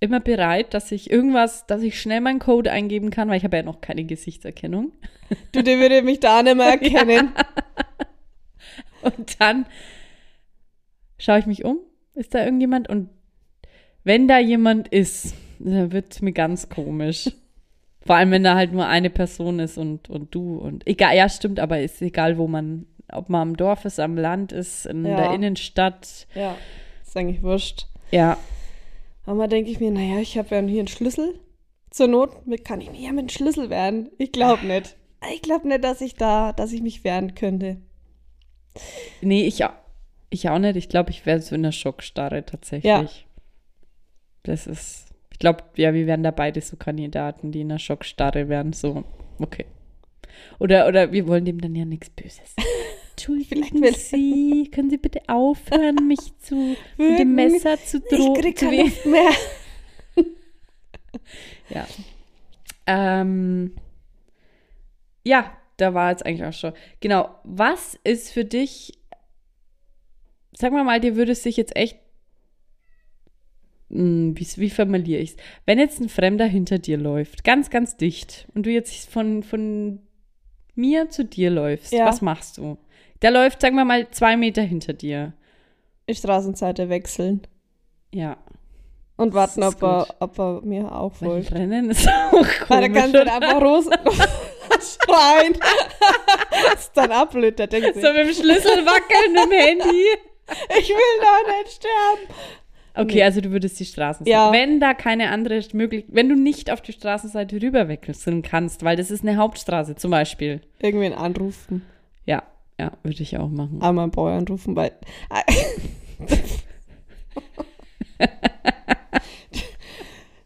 immer bereit, dass ich irgendwas, dass ich schnell meinen Code eingeben kann, weil ich habe ja noch keine Gesichtserkennung. du, der würde mich da nicht mehr <laughs> erkennen. Und dann schaue ich mich um, ist da irgendjemand? Und wenn da jemand ist, dann wird es mir ganz komisch. Vor allem, wenn da halt nur eine Person ist und, und du und egal, ja, stimmt, aber ist egal, wo man, ob man am Dorf ist, am Land ist, in Ja. der Innenstadt. Ja, ist eigentlich wurscht. Ja, Aber denke ich mir, naja, ich habe ja hier einen Schlüssel. Zur Not mit- kann ich mir ja mit einem Schlüssel wehren. Ich glaube <laughs> nicht. Ich glaube nicht, dass ich da, dass ich mich wehren könnte. nee, ich, ich auch nicht. Ich glaube, ich wäre so in der Schockstarre tatsächlich. Ja. Das ist, ich glaube, ja, wir wären da beide so Kandidaten, die in der Schockstarre wären. So, okay. Oder, oder wir wollen dem dann ja nichts Böses. <laughs> Entschuldigen Sie, können Sie bitte aufhören, mich zu <laughs> mit dem Messer zu Ich drohen? krieg keine Luft mehr. <laughs> Ja. Ähm, ja, da war jetzt eigentlich auch schon. Genau. Was ist für dich, sag mal mal, dir würde es sich jetzt echt, wie, wie formuliere ich es? Wenn jetzt ein Fremder hinter dir läuft, ganz, ganz dicht, und du jetzt von, von mir zu dir läufst, Ja. was machst du? Der läuft, sagen wir mal, zwei Meter hinter dir. Die Straßenseite wechseln. Ja. Und warten, ob er, ob er mir auch Weil folgt. Rennen ist <laughs> auch komisch. Weil er kann dann einfach raus <laughs> schreien. das ist dann auch blöd, der denkt sich, so mit dem Schlüssel wackeln im Handy. ich will doch nicht sterben. Okay, Nee. also du würdest die Straßenseite. Ja. Wenn da keine andere Möglichkeit, wenn du nicht auf die Straßenseite rüber wechseln kannst, weil das ist eine Hauptstraße zum Beispiel. Irgendwen anrufen. Ja, ja, würde ich auch machen. Einmal einen Boy anrufen, weil. <laughs>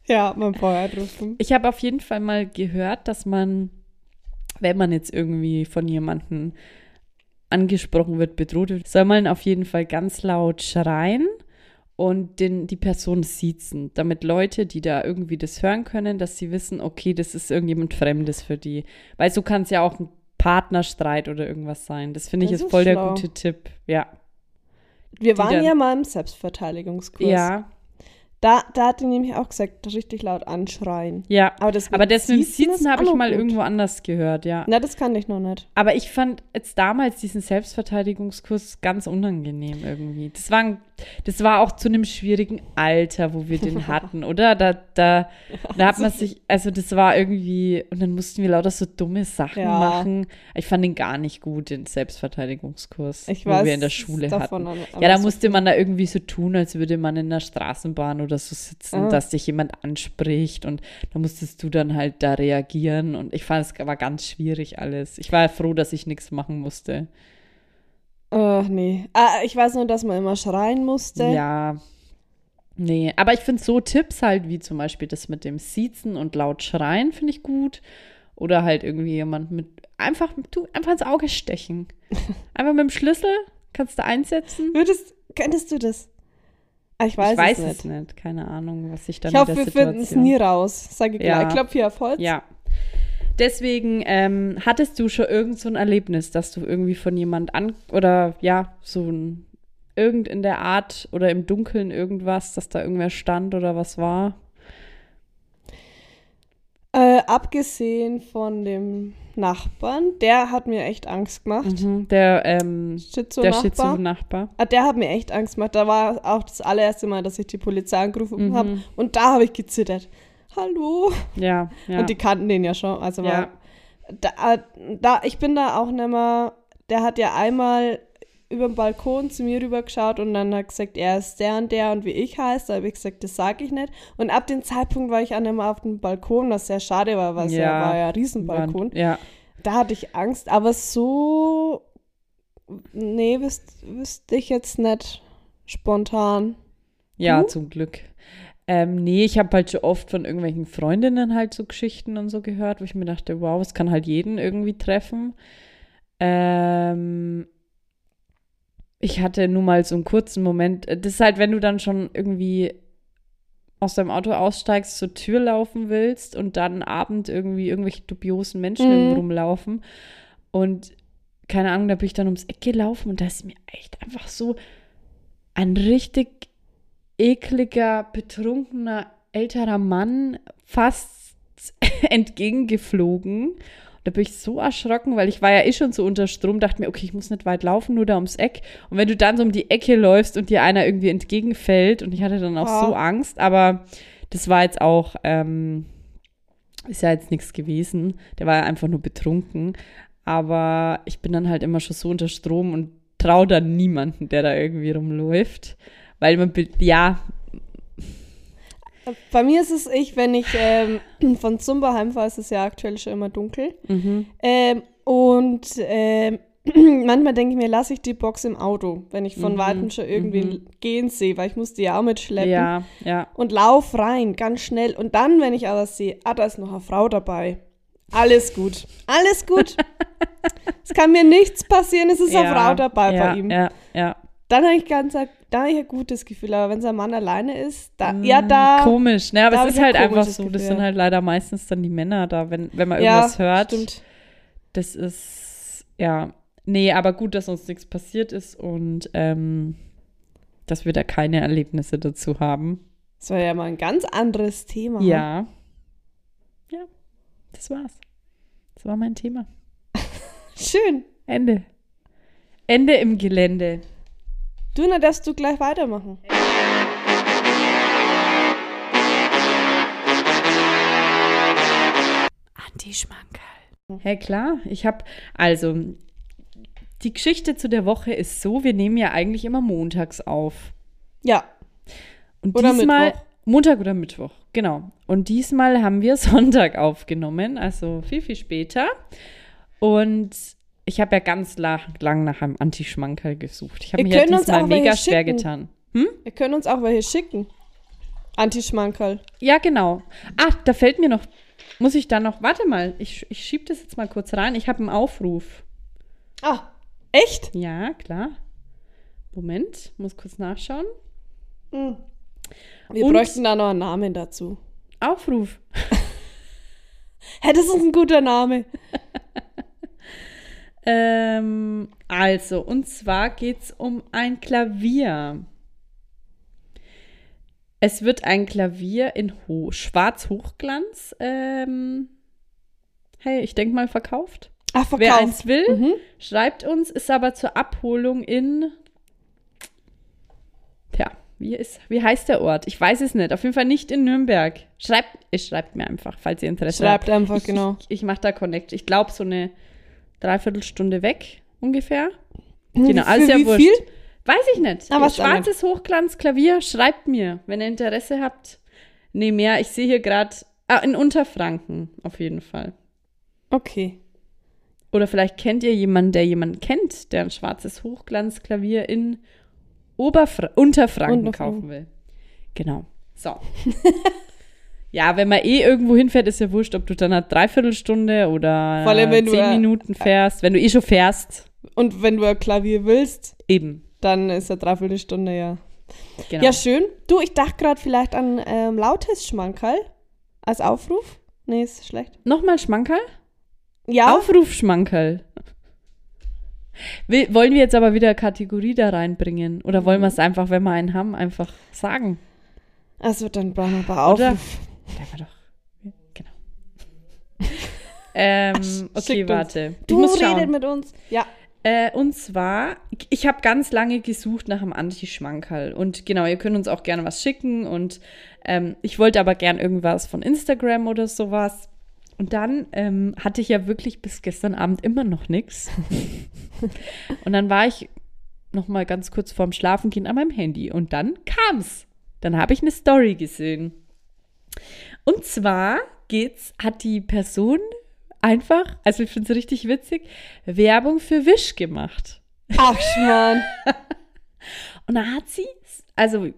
ja, mein Boy anrufen. Ich habe auf jeden Fall mal gehört, dass man, wenn man jetzt irgendwie von jemandem angesprochen wird, bedroht wird, soll man auf jeden Fall ganz laut schreien und den, die Person siezen, damit Leute, die da irgendwie das hören können, dass sie wissen, okay, das ist irgendjemand Fremdes für die. Weil so kann es ja auch ein Partnerstreit oder irgendwas sein. Das finde ich Das ist voll der schlau. gute Tipp. Ja. Wir Die waren dann- ja mal im Selbstverteidigungskurs. Ja, Da, da hat die nämlich auch gesagt, richtig laut anschreien. ja. Aber das, Aber das mit Siezen habe ich mal gut. irgendwo anders gehört, ja. Na, das kann ich noch nicht. Aber ich fand jetzt damals diesen Selbstverteidigungskurs ganz unangenehm irgendwie. Das war, ein, das war auch zu einem schwierigen Alter, wo wir den <laughs> hatten, oder? Da, da, da hat man <laughs> sich, also das war irgendwie, und dann mussten wir lauter so dumme Sachen Ja. machen. Ich fand den gar nicht gut, den Selbstverteidigungskurs, Ich wo weiß wir in der Schule hatten. Ja, da musste man da irgendwie so tun, als würde man in der Straßenbahn oder so sitzen, Ah. dass dich jemand anspricht und da musstest du dann halt da reagieren und ich fand es war ganz schwierig alles. Ich war froh, dass ich nichts machen musste. Ach, nee. Ah, ich weiß nur, dass man immer schreien musste. Ja. Nee, aber ich finde so Tipps halt, wie zum Beispiel das mit dem Siezen und laut schreien, finde ich gut. Oder halt irgendwie jemand mit, einfach, du, einfach ins Auge stechen. <laughs> Einfach mit dem Schlüssel, kannst du einsetzen. Würdest, könntest du das? Ah, ich weiß, ich weiß es nicht. nicht, keine Ahnung, was ich dann Ich hoffe, wir finden es nie raus. Sage ich Ja. gleich. Klopf hier auf Holz. Ja. Deswegen ähm, hattest du schon irgend so ein Erlebnis, dass du irgendwie von jemand an oder ja, so ein irgend in der Art oder im Dunkeln irgendwas, dass da irgendwer stand oder was war? Äh, abgesehen von dem Nachbarn, der hat mir echt Angst gemacht. Mhm, der ähm, Schizo-Nachbar. Schizo-Nachbar. Ah, der hat mir echt Angst gemacht. Da war auch das allererste Mal, dass ich die Polizei angerufen Mhm. habe. Und da habe ich gezittert. Hallo. Ja, ja. Und die kannten den ja schon. Also Ja. war, da, da, ich bin da auch nicht mehr, der hat ja einmal über den Balkon zu mir rüber geschaut und dann hat gesagt, er ist der und der und wie ich heiße. Da habe ich gesagt, das sage ich nicht. Und ab dem Zeitpunkt war ich nicht mehr auf dem Balkon, was sehr schade war, weil es ja, war ja ein Riesenbalkon. ja. Da hatte ich Angst, aber so, nee, wüsste wüsst ich jetzt nicht spontan. Ja, Du? zum Glück. Ähm, nee, ich habe halt schon oft von irgendwelchen Freundinnen halt so Geschichten und so gehört, wo ich mir dachte, wow, es kann halt jeden irgendwie treffen. Ähm, ich hatte nur mal so einen kurzen Moment. äh, Das ist halt, wenn du dann schon irgendwie aus deinem Auto aussteigst, zur Tür laufen willst und dann Abend irgendwie irgendwelche dubiosen Menschen Mhm. rumlaufen. Und keine Ahnung, da bin ich dann ums Eck gelaufen und da ist mir echt einfach so ein richtig ekliger, betrunkener, älterer Mann fast <laughs> entgegengeflogen. Da bin ich so erschrocken, weil ich war ja eh schon so unter Strom, dachte mir, okay, ich muss nicht weit laufen, nur da ums Eck. Und wenn du dann so um die Ecke läufst und dir einer irgendwie entgegenfällt, und ich hatte dann auch Ja. so Angst, aber das war jetzt auch, ähm, ist ja jetzt nichts gewesen. Der war ja einfach nur betrunken. Aber ich bin dann halt immer schon so unter Strom und traue dann niemanden, der da irgendwie rumläuft. Weil man, ja, Bei mir ist es ich, wenn ich ähm, <clears throat> von Zumba heimfahre, ist es ja aktuell schon immer dunkel. mhm. Ähm, und ähm, <clears throat> manchmal denke ich mir, lasse ich die Box im Auto, wenn ich von Mhm, Weitem schon irgendwie mhm. gehen sehe, weil ich muss die ja auch mitschleppen. ja, ja. Und lauf rein, ganz schnell. Und dann, wenn ich aber sehe, ah, da ist noch eine Frau dabei. Alles gut. Alles gut. <laughs> es kann mir nichts passieren, es ist eine ja, Frau dabei ja, bei ihm. Ja, ja. Dann habe ich ganz dann hab ich ein gutes Gefühl. Aber wenn sein Mann alleine ist, da, Mm, ja, da. Komisch, ne? Aber da es ist ein halt einfach komisches so, das Gefühl. sind halt leider meistens dann die Männer da, wenn, wenn man ja, irgendwas hört. Stimmt. Das ist, ja, nee, aber gut, dass uns nichts passiert ist und ähm, dass wir da keine Erlebnisse dazu haben. Das war ja mal ein ganz anderes Thema. Ja. Ja, das war's. Das war mein Thema. <laughs> Schön. Ende. Ende im Gelände. Du, na, darfst du gleich weitermachen. Anti-Schmankerl. Ja, klar. Ich habe, also, die Geschichte zu der Woche ist so, wir nehmen ja eigentlich immer montags auf. Ja. Und Oder diesmal, Mittwoch. Montag oder Mittwoch, genau. Und diesmal haben wir <laughs> Sonntag aufgenommen, also viel, viel später. Und ich habe ja ganz la lang nach einem Anti-Schmankerl gesucht. Ich habe mir ja uns diesmal mega schwer schicken. getan. Hm? Wir können uns auch welche schicken. Anti-Schmankerl. Ja, genau. Ach, da fällt mir noch, muss ich da noch, warte mal, ich, ich schiebe das jetzt mal kurz rein. Ich habe einen Aufruf. Ah, echt? Ja, klar. Moment, muss kurz nachschauen. Hm. Wir Und- bräuchten da noch einen Namen dazu. Aufruf. <laughs> Hä, das ist ein guter Name. <laughs> Ähm, also, und zwar geht es um ein Klavier. Es wird ein Klavier in Ho Schwarz-Hochglanz, ähm, hey, ich denke mal verkauft. Ach, verkauft. Wer eins will, Mhm. schreibt uns, ist aber zur Abholung in. Tja, wie, ist, wie heißt der Ort? Ich weiß es nicht. Auf jeden Fall nicht in Nürnberg. Schreibt, schreibt mir einfach, falls ihr Interesse Schreibt habt. einfach, ich, genau. Ich, ich mache da Connect. Ich glaube, so eine Dreiviertelstunde weg ungefähr. Hm, Genau, alles ja wie wurscht. viel? Weiß ich nicht. Ah, was Schwarzes Hochglanzklavier, schreibt mir, wenn ihr Interesse habt. Nee, mehr. Ich sehe hier gerade. Ah, in Unterfranken, auf jeden Fall. Okay. Oder vielleicht kennt ihr jemanden, der jemanden kennt, der ein schwarzes Hochglanzklavier in Oberfra Unterfranken Unterfranken. kaufen will. Genau. So. <laughs> ja, wenn man eh irgendwo hinfährt, ist ja wurscht, ob du dann eine Dreiviertelstunde oder Vor allem, wenn du, zehn äh, Minuten fährst. Wenn du eh schon fährst, Und wenn du ein Klavier willst, eben. dann ist eine Dreiviertelstunde, ja. Genau. Ja, schön. Du, ich dachte gerade vielleicht an ähm, lautes Schmankerl als Aufruf. Nee, ist schlecht. Nochmal Schmankerl? Ja, Aufruf Schmankerl. Will, wollen wir jetzt aber wieder Kategorie da reinbringen? Oder wollen wir es einfach, wenn wir einen haben, einfach sagen? also dann brauchen wir aber Oder? Bleiben wir doch. Genau. <laughs> ähm, okay, warte. Du muss redet schauen. mit uns. Ja. Äh, und zwar, ich habe ganz lange gesucht nach einem Anti-Schmankerl. Und genau, ihr könnt uns auch gerne was schicken. Und ähm, ich wollte aber gern irgendwas von Instagram oder sowas. Und dann ähm, hatte ich ja wirklich bis gestern Abend immer noch nichts. <laughs> Und dann war ich noch mal ganz kurz vorm Schlafengehen an meinem Handy. Und dann kam's. Dann habe ich eine Story gesehen. Und zwar geht's, hat die Person einfach, also ich finde es richtig witzig, Werbung für Wish gemacht. Ach, Schmarrn. <laughs> Und da hat sie, also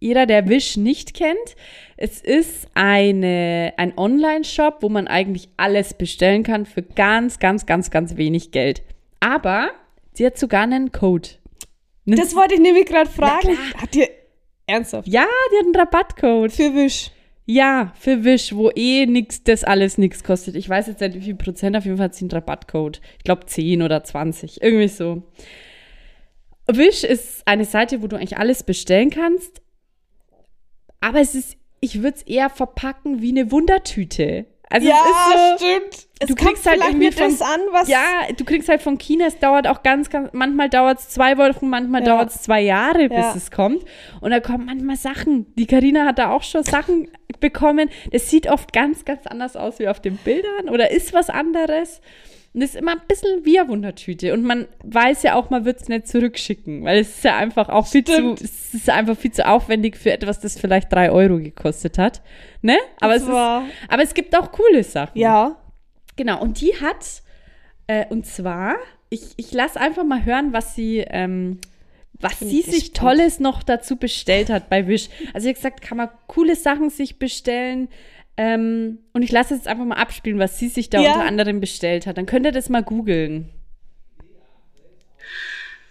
jeder, der Wish nicht kennt, es ist eine, ein Online-Shop, wo man eigentlich alles bestellen kann für ganz, ganz, ganz, ganz wenig Geld. Aber sie hat sogar einen Code. Das wollte ich nämlich gerade fragen. Hat ihr ernsthaft? Ja, die hat einen Rabattcode. Für Wisch. Ja, für Wish, wo eh nix, das alles nichts kostet. Ich weiß jetzt nicht, wie viel Prozent, auf jeden Fall hat sie einen Rabattcode. Ich glaube 10 oder 20, irgendwie so. Wish ist eine Seite, wo du eigentlich alles bestellen kannst. Aber es ist, ich würde es eher verpacken wie eine Wundertüte. Also ja, es ist so, stimmt. Es du kriegst halt irgendwie das von- an, was. ja, du kriegst halt von China, es dauert auch ganz, ganz, manchmal dauert es zwei Wochen, manchmal Ja. dauert es zwei Jahre, bis Ja. es kommt. Und da kommen manchmal Sachen. Die Karina hat da auch schon Sachen bekommen. Das sieht oft ganz, ganz anders aus wie auf den Bildern oder ist was anderes. Und das ist immer ein bisschen wie eine Wundertüte. Und man weiß ja auch, man wird es nicht zurückschicken, weil es ist ja einfach auch viel zu, es ist einfach viel zu aufwendig für etwas, das vielleicht drei Euro gekostet hat. Ne? Aber, Das es, ist, war- aber es gibt auch coole Sachen. Ja. Genau, und die hat, äh, und zwar, ich, ich lasse einfach mal hören, was sie, ähm, was Bin sie ich sich. Tolles noch dazu bestellt hat bei Wish. Also, hat gesagt, kann man coole Sachen sich bestellen. Ähm, und ich lasse jetzt einfach mal abspielen, was sie sich da Ja. unter anderem bestellt hat. Dann könnt ihr das mal googeln.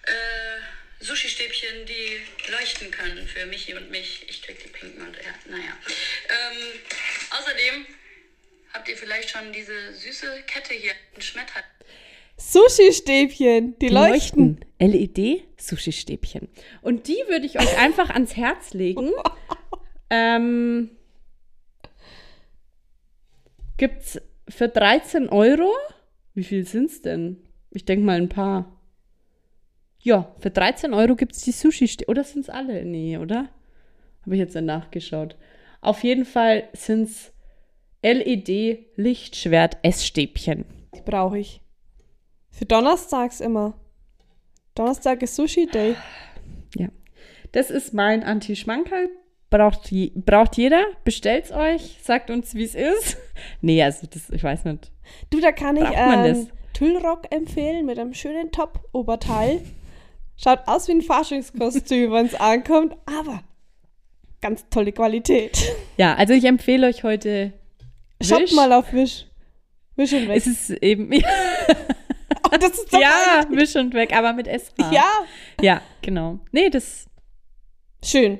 äh, Sushi-Stäbchen, die leuchten können für Michi und mich. Ich krieg die pinken und er, naja. Ähm, außerdem habt ihr vielleicht schon diese süße Kette hier, ein Schmetterling. Sushi-Stäbchen, die, Die leuchten. LED-Sushi-Stäbchen. Und die würde ich euch <laughs> einfach ans Herz legen. <laughs> ähm, gibt's für 13 Euro? Wie viel sind's denn? Ich denke mal ein paar. Ja, für 13 Euro gibt's die Sushi-Stäbchen. Oder sind's alle? Nee, oder? Habe ich jetzt nachgeschaut. Auf jeden Fall sind's LED-Lichtschwert-Essstäbchen. Die brauche ich. Für Donnerstags immer. Donnerstag ist Sushi-Day. Ja. Das ist mein Anti-Schmankerl. Braucht, je, braucht jeder. Bestellt's euch. Sagt uns, wie es ist. <laughs> Nee, also das, ich weiß nicht. Du, da kann ich Braucht man ähm, das? Tüllrock empfehlen mit einem schönen Top-Oberteil. Schaut aus wie ein Faschingskostüm, <laughs> wenn es ankommt, aber ganz tolle Qualität. Ja, also ich empfehle euch heute. Schaut Wish. mal auf Wish. Wish und weg. Es ist eben. <laughs> oh, das ist doch ja, Wisch und weg, aber mit SH. ja. Ja, genau. Nee, das, Schön.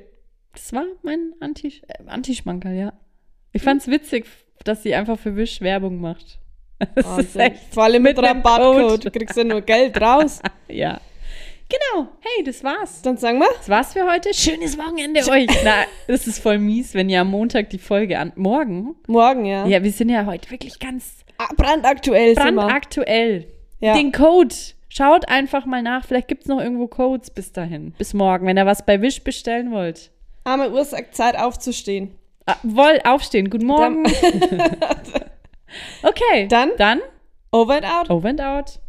Das war mein Anti, äh, Anti-Schmankerl, ja. Ich fand's witzig, dass sie einfach für Wisch Werbung macht. <laughs> Das ist Wahnsinn. echt, Vor allem mit, mit Rabattcode. Code. Du kriegst ja nur Geld raus. <laughs> ja. Genau. Hey, das war's. Dann sagen wir, Das war's für heute. Schönes Wochenende euch. Na, <laughs> das ist voll mies, wenn ihr am Montag die Folge an. Morgen? morgen, ja. Ja, wir sind ja heute wirklich ganz Ah, brandaktuell brandaktuell. Ja. Den Code. Schaut einfach mal nach. Vielleicht gibt's noch irgendwo Codes bis dahin. Bis morgen, wenn ihr was bei Wish bestellen wollt. Arme Uhr sagt Zeit aufzustehen. Ah, woll aufstehen. Guten Morgen. <laughs> okay. Dann? Dann Over and out. over and out.